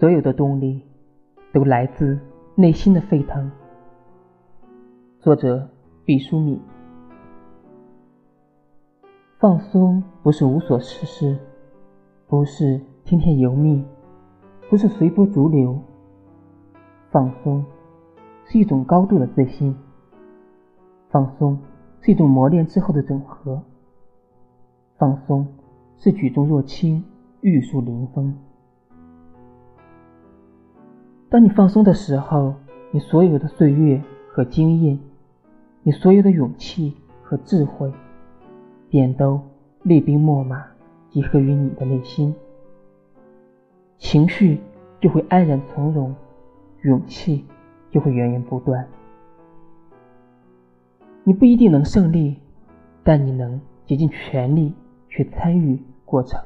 所有的动力都来自内心的沸腾。作者：毕淑敏。放松不是无所事事，不是听天由命，不是随波逐流。放松是一种高度的自信，放松是一种磨练之后的整合，放松是举重若轻、玉树临风。当你放松的时候，你所有的岁月和经验，你所有的勇气和智慧，便都厉兵秣马集合于你的内心，情绪就会安然从容，勇气就会源源不断。你不一定能胜利，但你能竭尽全力去参与过程。